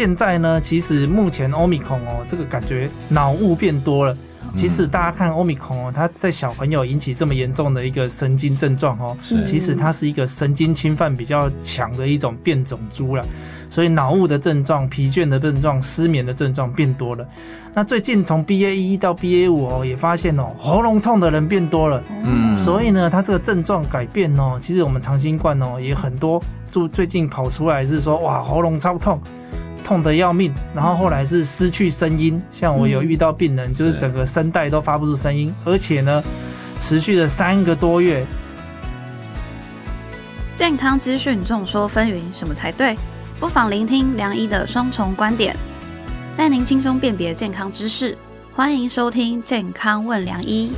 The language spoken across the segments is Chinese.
现在呢，其实目前欧米孔哦，这个感觉脑雾变多了。其实大家看欧米孔哦，它在小朋友引起这么严重的一个神经症状哦，其实它是一个神经侵犯比较强的一种变种株了。所以脑雾的症状、疲倦的症状、失眠的症状变多了。那最近从 BA 一到 BA 五哦，也发现哦，喉咙痛的人变多了。嗯，所以呢，它这个症状改变哦，其实我们长新冠哦也很多，就最近跑出来是说哇，喉咙超痛，痛得要命。然后后来是失去声音，像我有遇到病人，就是整个声带都发不出声音，而且呢，持续了三个多月。健康资讯众说纷纭，什么才对？不妨聆听梁医的双重观点，带您轻松辨别健康知识。欢迎收听《健康问梁医》。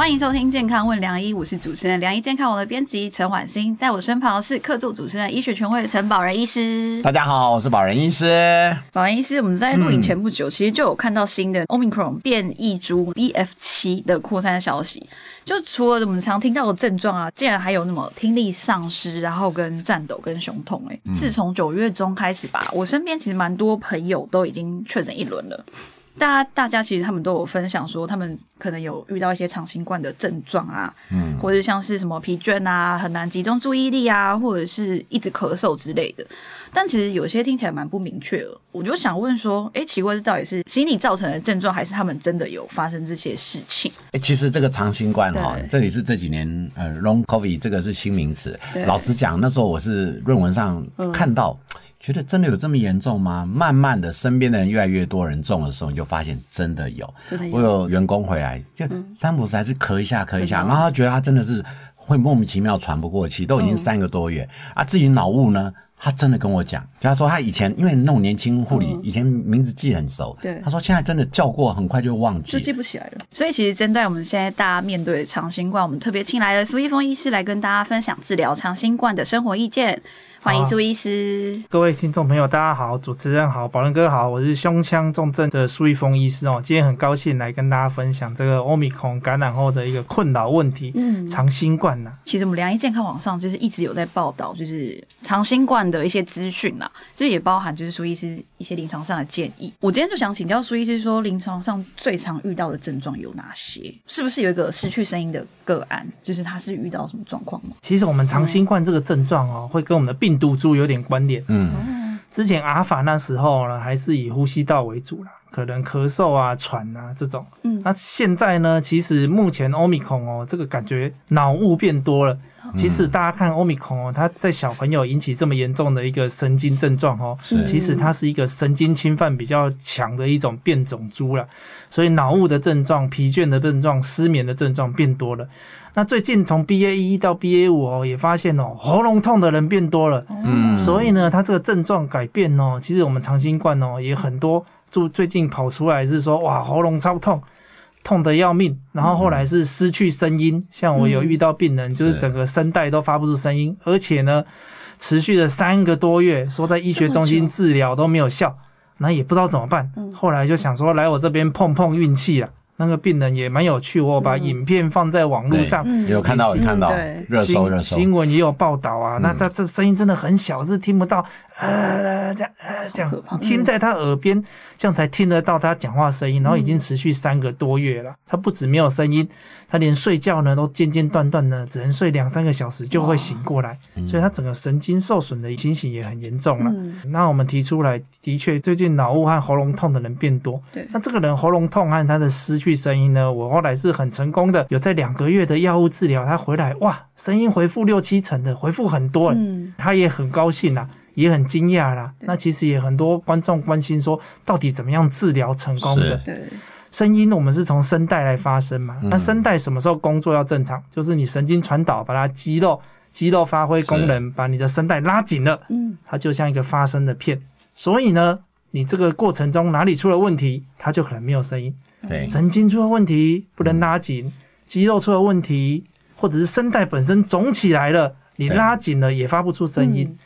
欢迎收听《健康问良医》，我是主持人良医健康网的编辑陈婉欣，在我身旁是客座主持人医学权威的陈宝仁医师。大家好，我是宝仁医师。宝仁医师，我们在录影前不久，其实就有看到新的 Omicron 变异株 BF 七的扩散消息。就除了我们常听到的症状啊，竟然还有那么听力丧失，然后跟颤抖跟胸痛。哎，自从九月中开始吧，我身边其实蛮多朋友都已经确诊一轮了。大家，大家其实他们都有分享说，他们可能有遇到一些长新冠的症状啊，嗯，或者像是什么疲倦啊，很难集中注意力啊，或者是一直咳嗽之类的。但其实有些听起来蛮不明确的，我就想问说，哎，奇怪，这到底是心理造成的症状，还是他们真的有发生这些事情？哎，其实这个长新冠哈，这里是这几年呃，long covid 这个是新名词。老实讲，那时候我是论文上看到。觉得真的有这么严重吗？慢慢的，身边的人越来越多人中的时候，你就发现真的有。真的有。我有员工回来，就三不时还是咳一下咳一下，然后他觉得他真的是会莫名其妙喘不过气，都已经三个多月啊，自己脑雾呢。他真的跟我讲，他说他以前因为那种年轻护理，以前名字记很熟。对，他说现在真的叫过，很快就忘记，就记不起来了。所以其实针对我们现在大家面对长新冠，我们特别请来了苏一峰医师来跟大家分享治疗长新冠的生活意见。欢迎苏医师，各位听众朋友，大家好，主持人好，宝仁哥好，我是胸腔重症的苏一峰医师哦。今天很高兴来跟大家分享这个欧米孔感染后的一个困扰问题，嗯，长新冠呐。其实我们良医健康网上就是一直有在报道，就是长新冠的一些资讯呐，这也包含就是苏医师一些临床上的建议。我今天就想请教苏医师，说临床上最常遇到的症状有哪些？是不是有一个失去声音的个案？就是他是遇到什么状况吗？其实我们长新冠这个症状哦，会跟我们的病病毒株有点关联。嗯，之前阿尔法那时候呢，还是以呼吸道为主啦，可能咳嗽啊、喘啊这种。嗯，那现在呢，其实目前欧米孔哦，这个感觉脑雾变多了。其实大家看欧米孔哦，它在小朋友引起这么严重的一个神经症状哦，其实它是一个神经侵犯比较强的一种变种株了。所以脑雾的症状、疲倦的症状、失眠的症状变多了。那最近从 BA 一到 BA 五哦，也发现哦，喉咙痛的人变多了。嗯，所以呢，它这个症状改变哦，其实我们长新冠哦也很多，就最近跑出来是说哇，喉咙超痛，痛得要命。然后后来是失去声音，像我有遇到病人，就是整个声带都发不出声音，而且呢，持续了三个多月，说在医学中心治疗都没有效，那也不知道怎么办。后来就想说来我这边碰碰运气啊。那个病人也蛮有趣，我把影片放在网络上，有看到有看到热搜热搜新闻也有报道啊。那他这声音真的很小，是听不到。呃，这样啊这样，听在他耳边，这样才听得到他讲话声音。然后已经持续三个多月了，他不止没有声音，他连睡觉呢都间间断断的，只能睡两三个小时就会醒过来，所以他整个神经受损的情形也很严重了。那我们提出来，的确最近脑雾和喉咙痛的人变多。对，那这个人喉咙痛和他的失去声音呢，我后来是很成功的，有在两个月的药物治疗，他回来哇，声音恢复六七成的，恢复很多，嗯，他也很高兴啊。也很惊讶啦，那其实也很多观众关心说，到底怎么样治疗成功的？对，声音我们是从声带来发声嘛，那声带什么时候工作要正常？就是你神经传导，把它肌肉肌肉发挥功能，把你的声带拉紧了，嗯，它就像一个发声的片。所以呢，你这个过程中哪里出了问题，它就可能没有声音。对，神经出了问题不能拉紧，肌肉出了问题，或者是声带本身肿起来了，你拉紧了也发不出声音。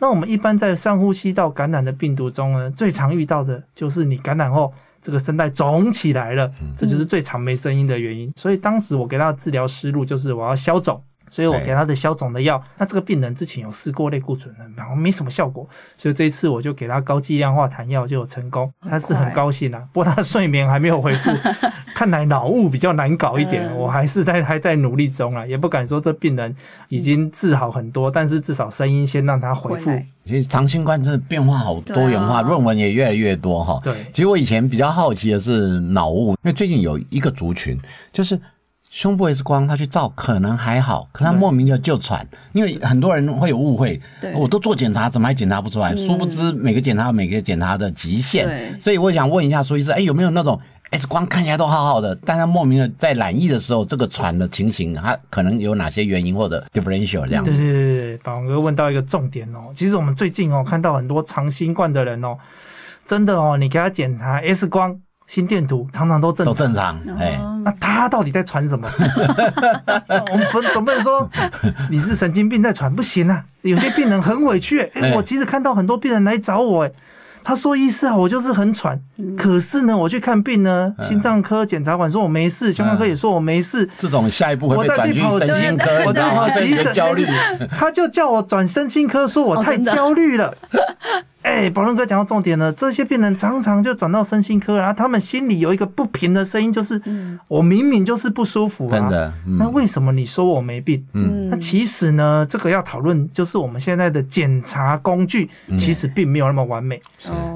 那我们一般在上呼吸道感染的病毒中呢，最常遇到的就是你感染后这个声带肿起来了，这就是最常没声音的原因。所以当时我给他的治疗思路就是我要消肿，所以我给他的消肿的药。那这个病人之前有试过类固醇的，然后没什么效果，所以这一次我就给他高剂量化痰药就有成功，他是很高兴啊。不过他的睡眠还没有恢复，看来脑雾比较难搞一点，我还是在还在努力中啊，也不敢说这病人已经治好很多，但是至少声音先让他恢复。其实长新冠真的变化好多元化，论文也越来越多哈。对，其实我以前比较好奇的是脑雾，因为最近有一个族群，就是胸部 X 光他去照可能还好，可他莫名的就喘，因为很多人会有误会，我都做检查，怎么还检查不出来？殊不知每个检查每个检查的极限，所以我想问一下苏医师，哎，有没有那种？X 光看起来都好好的，但他莫名的在染疫的时候，这个喘的情形，他可能有哪些原因或者 differential 这样？对对对对，宝哥问到一个重点哦。其实我们最近哦看到很多长新冠的人哦，真的哦，你给他检查 X 光、心电图，常常都正都正常。哎，那他到底在传什么？我们不总不能说你是神经病在传，不行啊。有些病人很委屈，哎，我其实看到很多病人来找我，哎。他说：“医师啊，我就是很喘，可是呢，我去看病呢，心脏科检查完说我没事，胸腔科也说我没事。这种下一步会被转去神经科，我再跑急诊，焦虑。他就叫我转神经科，说我太焦虑了。”哎，宝龙哥讲到重点了，这些病人常常就转到身心科，然后他们心里有一个不平的声音，就是我明明就是不舒服啊，真的。那为什么你说我没病？嗯，那其实呢，这个要讨论，就是我们现在的检查工具其实并没有那么完美。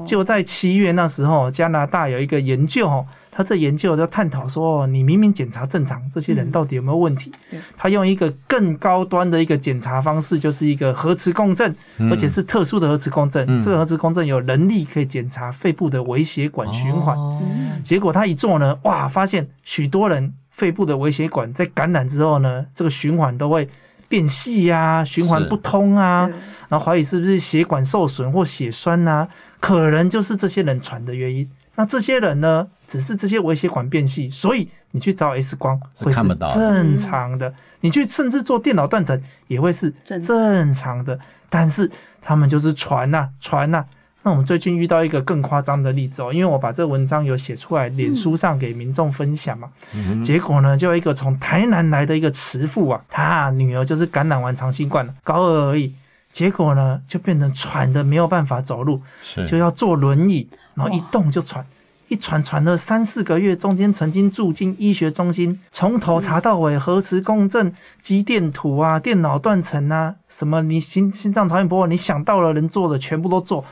就在七月那时候，加拿大有一个研究哦。他这研究在探讨说，你明明检查正常，这些人到底有没有问题？他用一个更高端的一个检查方式，就是一个核磁共振，而且是特殊的核磁共振。这个核磁共振有能力可以检查肺部的微血管循环。结果他一做呢，哇，发现许多人肺部的微血管在感染之后呢，这个循环都会变细呀，循环不通啊，然后怀疑是不是血管受损或血栓啊，可能就是这些人传的原因。那这些人呢，只是这些微血管变细，所以你去照 X 光会是正常的，你去甚至做电脑断层也会是正常的。但是他们就是传呐传呐。那我们最近遇到一个更夸张的例子哦，因为我把这个文章有写出来，脸书上给民众分享嘛。结果呢，就一个从台南来的一个慈父啊，他女儿就是感染完长新冠了，高二而已，结果呢就变成喘的没有办法走路，就要坐轮椅。然后一动就喘，一喘喘了三四个月，中间曾经住进医学中心，从头查到尾，核磁共振、肌电图啊、电脑断层啊，什么你心心脏超音波，你想到了能做的全部都做，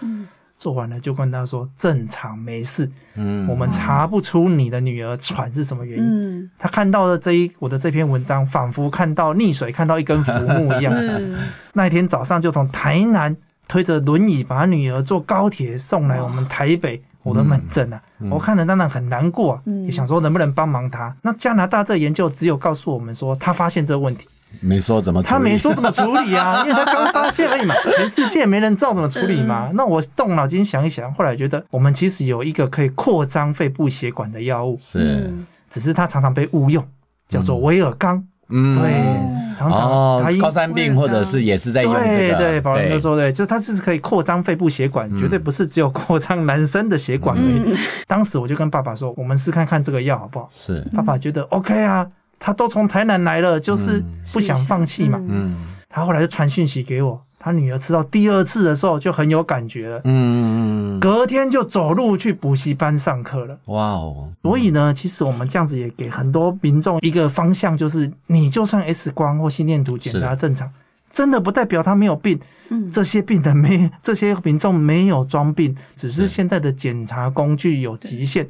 做完了就跟他说正常没事，嗯，我们查不出你的女儿喘是什么原因。他看到的这一我的这篇文章，仿佛看到溺水看到一根浮木一样。那一天早上就从台南。推着轮椅把女儿坐高铁送来我们台北我的门诊啊，我看了当然很难过，也想说能不能帮忙他。那加拿大这研究只有告诉我们说他发现这个问题，没说怎么，他没说怎么处理啊，因为他刚发现而已嘛，全世界没人知道怎么处理嘛。那我动脑筋想一想，后来觉得我们其实有一个可以扩张肺部血管的药物，是，只是它常常被误用，叫做威尔刚。嗯，对，常常他高山病或者是也是在用这个，对对，宝仁哥说对，就它是可以扩张肺部血管，绝对不是只有扩张男生的血管而已。当时我就跟爸爸说，我们试看看这个药好不好？是，爸爸觉得 OK 啊，他都从台南来了，就是不想放弃嘛。嗯，他后来就传讯息给我。他女儿吃到第二次的时候就很有感觉了，嗯，隔天就走路去补习班上课了。哇哦！所以呢，其实我们这样子也给很多民众一个方向，就是你就算 X 光或心电图检查正常，真的不代表他没有病。嗯，这些病人没，这些民众没有装病，只是现在的检查工具有极限，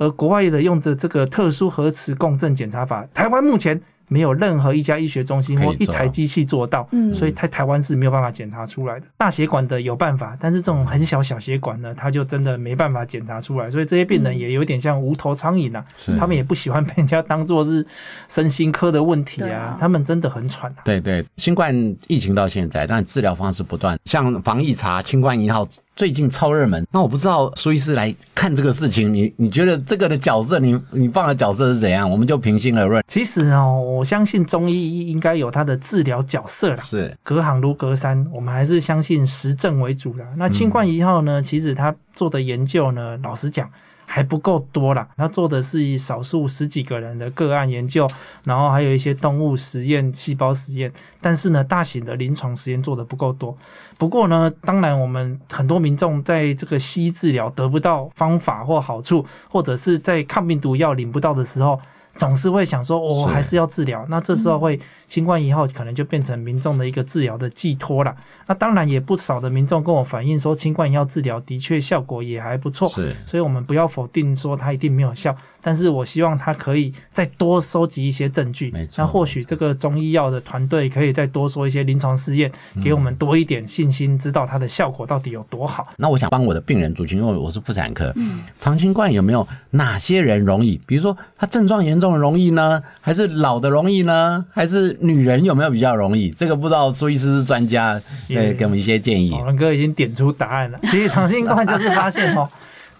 而国外的用着这个特殊核磁共振检查法，台湾目前。没有任何一家医学中心或一台机器做到，所以在台湾是没有办法检查出来的。大血管的有办法，但是这种很小小血管呢，它就真的没办法检查出来。所以这些病人也有点像无头苍蝇啊，他们也不喜欢被人家当做是身心科的问题啊，他们真的很喘。对对，新冠疫情到现在，但治疗方式不断，像防疫查、清冠一号。最近超热门，那我不知道苏医师来看这个事情，你你觉得这个的角色，你你放的角色是怎样？我们就平心而论。其实哦，我相信中医应该有它的治疗角色啦。是隔行如隔山，我们还是相信实证为主啦。那清冠一号呢，其实他做的研究呢，老实讲。还不够多啦。他做的是少数十几个人的个案研究，然后还有一些动物实验、细胞实验，但是呢，大型的临床实验做的不够多。不过呢，当然我们很多民众在这个西医治疗得不到方法或好处，或者是在抗病毒药领不到的时候。总是会想说，我还是要治疗。那这时候会新冠以后可能就变成民众的一个治疗的寄托了。那当然也不少的民众跟我反映说，新冠药治疗的确效果也还不错。是，所以我们不要否定说它一定没有效。但是我希望他可以再多收集一些证据，那或许这个中医药的团队可以再多说一些临床试验，给我们多一点信心，知道它的效果到底有多好。那我想帮我的病人族群，因为我是妇产科，嗯长新冠有没有哪些人容易？比如说他症状严重的容易呢，还是老的容易呢？还是女人有没有比较容易？这个不知道苏医师是专家，对，给我们一些建议。文哥已经点出答案了，其实长新冠就是发现哦，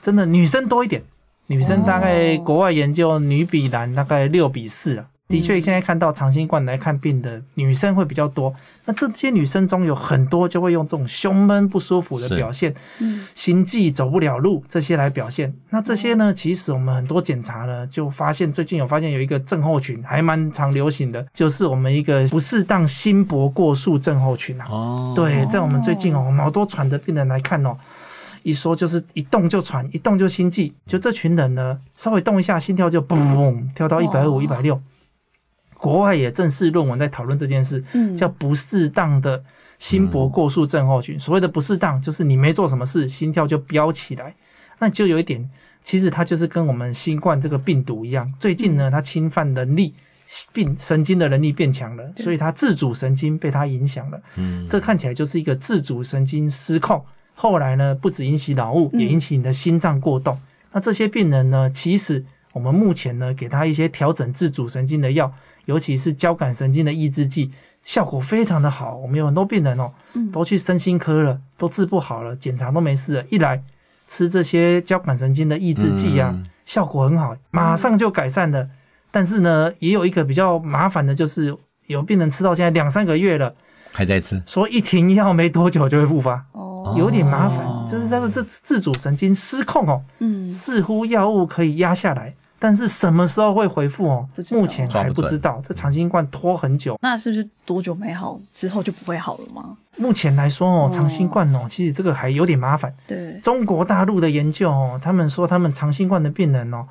真的女生多一点。女生大概国外研究女比男大概六比四啊，的确现在看到长新冠来看病的女生会比较多。那这些女生中有很多就会用这种胸闷不舒服的表现，心悸走不了路这些来表现。那这些呢，其实我们很多检查呢就发现，最近有发现有一个症候群还蛮常流行的，就是我们一个不适当心搏过速症候群啊。哦，对，在我们最近哦，我们好多喘的病人来看哦。一说就是一动就喘，一动就心悸，就这群人呢，稍微动一下，心跳就嘣嘣跳到一百五、一百六。国外也正式论文在讨论这件事，叫不适当的心搏过速症候群。所谓的不适当，就是你没做什么事，心跳就飙起来。那就有一点，其实它就是跟我们新冠这个病毒一样，最近呢，它侵犯能力、病神经的能力变强了，所以它自主神经被它影响了。嗯，这看起来就是一个自主神经失控。后来呢，不止引起脑雾，也引起你的心脏过动。那这些病人呢，其实我们目前呢，给他一些调整自主神经的药，尤其是交感神经的抑制剂，效果非常的好。我们有很多病人哦，都去身心科了，都治不好了，检查都没事了，一来吃这些交感神经的抑制剂啊，效果很好，马上就改善了。但是呢，也有一个比较麻烦的，就是有病人吃到现在两三个月了，还在吃，说一停药没多久就会复发。哦有点麻烦，就是他的这自主神经失控哦，嗯，似乎药物可以压下来，但是什么时候会回复哦？目前还不知道。这长新冠拖很久，那是不是多久没好之后就不会好了吗？目前来说哦，长新冠哦，其实这个还有点麻烦。对，中国大陆的研究哦，他们说他们长新冠的病人哦，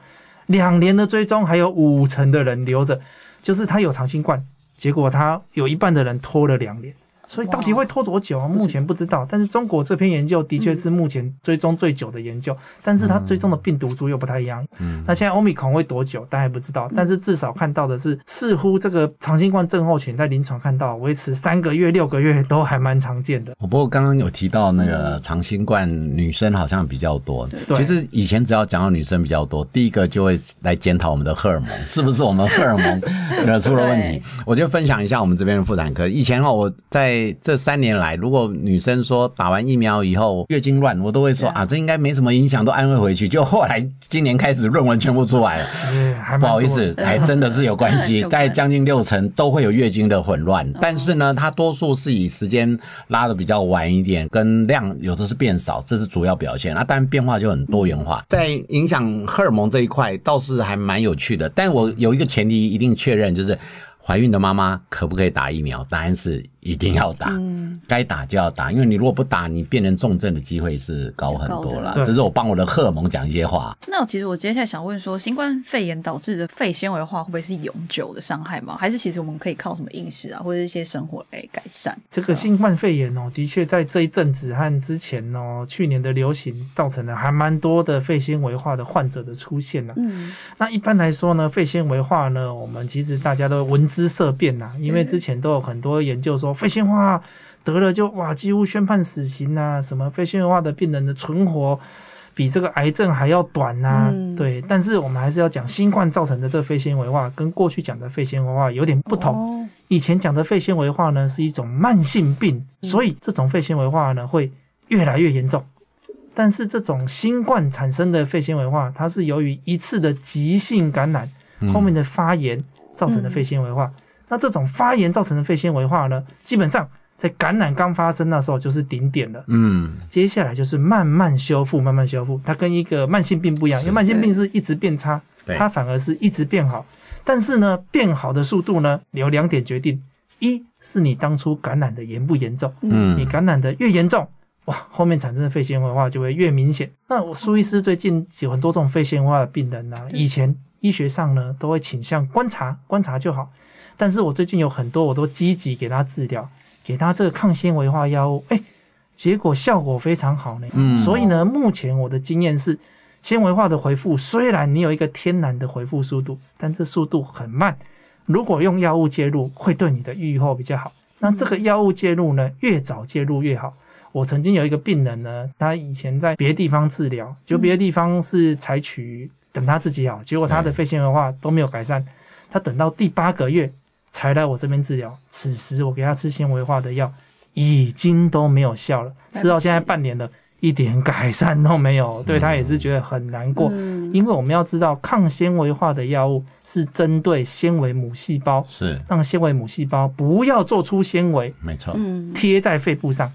两年的追踪还有五成的人留着，就是他有长新冠，结果他有一半的人拖了两年。所以到底会拖多久啊？目前不知道。但是中国这篇研究的确是目前追踪最久的研究，但是它追踪的病毒株又不太一样。嗯，那现在欧米孔会多久？大家也不知道。但是至少看到的是，似乎这个长新冠症候群在临床看到维持三个月、六个月都还蛮常见的。不过刚刚有提到那个长新冠女生好像比较多。对，其实以前只要讲到女生比较多，第一个就会来检讨我们的荷尔蒙 是不是我们荷尔蒙惹出了问题。我就分享一下我们这边的妇产科。以前哈我在这三年来，如果女生说打完疫苗以后月经乱，我都会说啊，这应该没什么影响，都安慰回去。就后来今年开始论文全部出来了，不好意思，还真的是有关系，大概将近六成都会有月经的混乱。但是呢，它多数是以时间拉的比较晚一点，跟量有的是变少，这是主要表现。那当然变化就很多元化，在影响荷尔蒙这一块倒是还蛮有趣的。但我有一个前提一定确认，就是怀孕的妈妈可不可以打疫苗？答案是。一定要打，该打就要打，因为你如果不打，你变成重症的机会是高很多了。这是我帮我的荷尔蒙讲一些话。那其实我接下来想问说，新冠肺炎导致的肺纤维化会不会是永久的伤害吗？还是其实我们可以靠什么饮食啊，或者一些生活来改善？这个新冠肺炎哦，的确在这一阵子和之前哦，去年的流行造成了还蛮多的肺纤维化的患者的出现呢。嗯，那一般来说呢，肺纤维化呢，我们其实大家都闻之色变呐，因为之前都有很多研究说。肺纤维化得了就哇，几乎宣判死刑呐！什么肺纤维化的病人的存活比这个癌症还要短呐？对，但是我们还是要讲，新冠造成的这个肺纤维化跟过去讲的肺纤维化有点不同。以前讲的肺纤维化呢是一种慢性病，所以这种肺纤维化呢会越来越严重。但是这种新冠产生的肺纤维化，它是由于一次的急性感染后面的发炎造成的肺纤维化。那这种发炎造成的肺纤维化呢，基本上在感染刚发生那时候就是顶点了，嗯，接下来就是慢慢修复，慢慢修复。它跟一个慢性病不一样，因为慢性病是一直变差，它反而是一直变好。但是呢，变好的速度呢，有两点决定：一是你当初感染的严不严重，嗯，你感染的越严重，哇，后面产生的肺纤维化就会越明显。那我苏医师最近有很多这种肺纤维化的病人呢，以前医学上呢都会倾向观察，观察就好。但是我最近有很多我都积极给他治疗。给他这个抗纤维化药物，哎，结果效果非常好呢。嗯，所以呢，目前我的经验是，纤维化的回复虽然你有一个天然的回复速度，但这速度很慢。如果用药物介入，会对你的愈后比较好。那这个药物介入呢，越早介入越好。我曾经有一个病人呢，他以前在别的地方治疗，就别的地方是采取等他自己好，结果他的肺纤维化都没有改善，他等到第八个月。才来我这边治疗，此时我给他吃纤维化的药，已经都没有效了，吃到现在半年了，一点改善都没有，对他也是觉得很难过。因为我们要知道，抗纤维化的药物是针对纤维母细胞，是让纤维母细胞不要做出纤维，没错，贴在肺部上。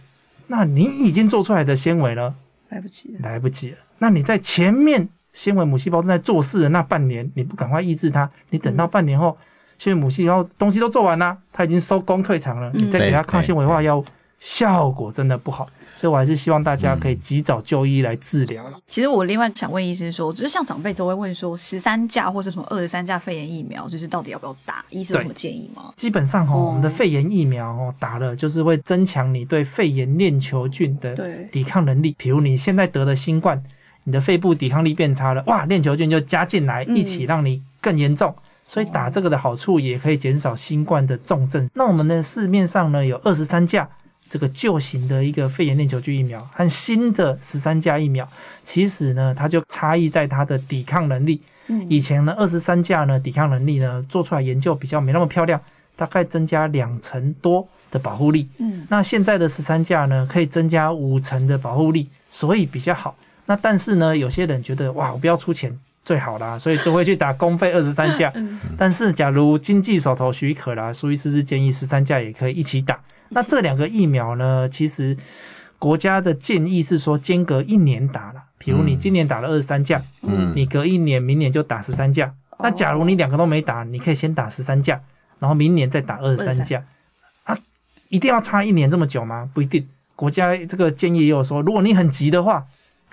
那你已经做出来的纤维了，来不及，来不及了。那你在前面纤维母细胞正在做事的那半年，你不赶快抑制它，你等到半年后。现在母细胞东西都做完了，他已经收工退场了，你再给他抗纤维化药物，效果真的不好，所以我还是希望大家可以及早就医来治疗了。其实我另外想问医生说，就是像长辈都会问说，十三价或者什么二十三价肺炎疫苗，就是到底要不要打？医生有什么建议吗？基本上哈，我们的肺炎疫苗哦打了，就是会增强你对肺炎链球菌的抵抗能力。比如你现在得了新冠，你的肺部抵抗力变差了，哇，链球菌就加进来，一起让你更严重。所以打这个的好处也可以减少新冠的重症。那我们的市面上呢有二十三价这个旧型的一个肺炎链球菌疫苗和新的十三价疫苗，其实呢它就差异在它的抵抗能力。以前呢二十三价呢抵抗能力呢做出来研究比较没那么漂亮，大概增加两成多的保护力。嗯，那现在的十三价呢可以增加五成的保护力，所以比较好。那但是呢有些人觉得哇我不要出钱。最好啦，所以就会去打公费二十三价。但是假如经济手头许可啦，苏医师是建议十三价也可以一起打。那这两个疫苗呢，其实国家的建议是说间隔一年打了。比如你今年打了二十三价，嗯，你隔一年明年就打十三价。那假如你两个都没打，你可以先打十三价，然后明年再打二十三价。啊，一定要差一年这么久吗？不一定。国家这个建议也有说，如果你很急的话。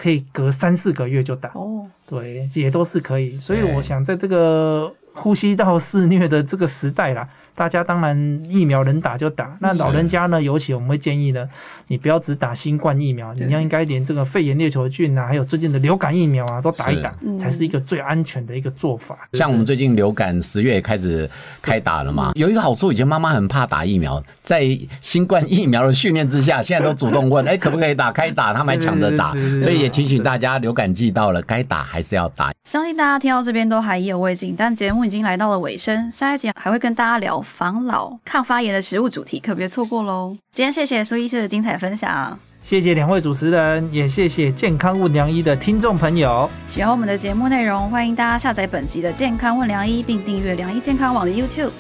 可以隔三四个月就打。哦，对，也都是可以，所以我想在这个。呼吸道肆虐的这个时代啦，大家当然疫苗能打就打。那老人家呢，尤其我们会建议呢，你不要只打新冠疫苗，你要应该连这个肺炎链球菌啊，还有最近的流感疫苗啊，都打一打，才是一个最安全的一个做法。像我们最近流感十月也开始开打了嘛，有一个好处，以前妈妈很怕打疫苗，在新冠疫苗的训练之下，现在都主动问，哎，可不可以打？开打，他们还抢着打，所以也提醒大家，流感季到了，该打还是要打。相信大家听到这边都还意犹未尽，但节目。已经来到了尾声，下一集还会跟大家聊防老、抗发炎的食物主题，可别错过喽！今天谢谢苏医师的精彩分享，谢谢两位主持人，也谢谢健康问良医的听众朋友。喜欢我们的节目内容，欢迎大家下载本集的健康问良医，并订阅良医健康网的 YouTube。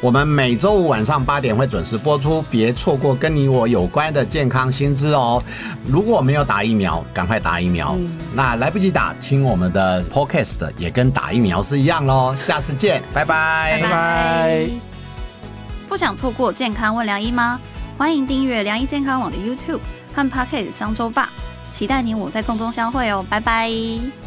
我们每周五晚上八点会准时播出，别错过跟你我有关的健康新知哦。如果没有打疫苗，赶快打疫苗。那来不及打，听我们的 Podcast 也跟打疫苗是一样喽。下次见，拜拜，拜拜。不想错过健康问良医吗？欢迎订阅良医健康网的 YouTube 和 Podcast 商周吧，期待你我在空中相会哦。拜拜。